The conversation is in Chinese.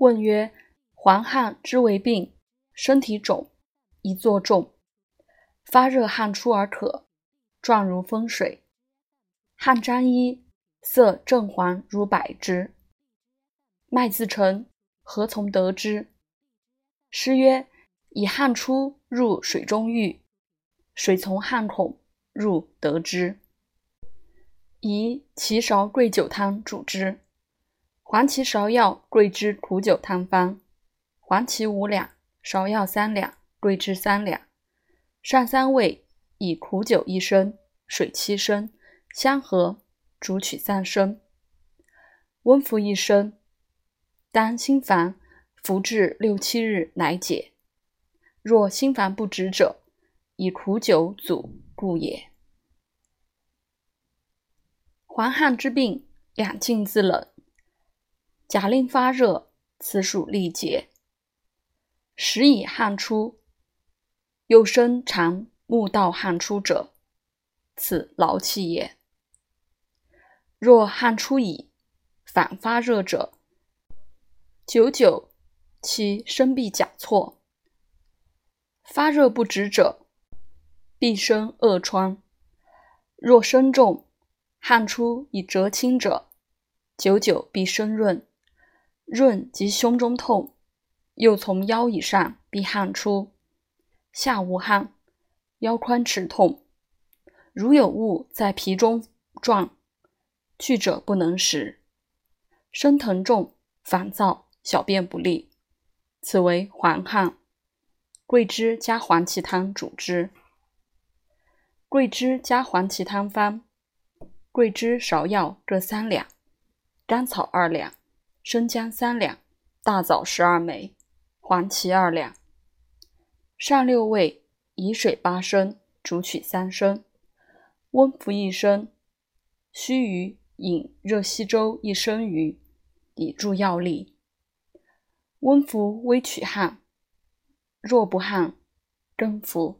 问曰：黄汗之为病，身体肿，一作重，发热汗出而渴，状如风水。汗沾衣，色正黄如柏之。脉自沉，何从得之？诗曰：以汗出入水中浴，水从汗孔入得之。宜芪芍桂酒汤主之。黄芪芍药桂枝苦酒汤方：黄芪五两，芍药三两，桂枝三两。上三味，以苦酒一升，水七升，相和，煮取三升。温服一升。当心烦，服至六七日乃解。若心烦不止者，以苦酒阻故也。黄汗之病，两镜自冷，假令发热，此属痢结。时以汗出，又生长目道汗出者，此劳气也。若汗出矣，反发热者，久久其身必甲错。发热不止者，必生恶疮。若身重，汗出以赭轻者，久久必生润，润及胸中痛，又从腰以上必汗出，下无汗，腰宽齿痛，如有物在皮中撞，去者不能食，身疼重，烦躁，小便不利，此为黄汗。桂枝加黄芪汤主之。桂枝加黄芪汤方。桂枝、芍药各三两，甘草二两，生姜三两，大枣十二枚，黄芪二两。上六味，以水八升，煮取三升，温服一升。须臾饮热稀粥一升余，以助药力。温服微取汗，若不汗，更服。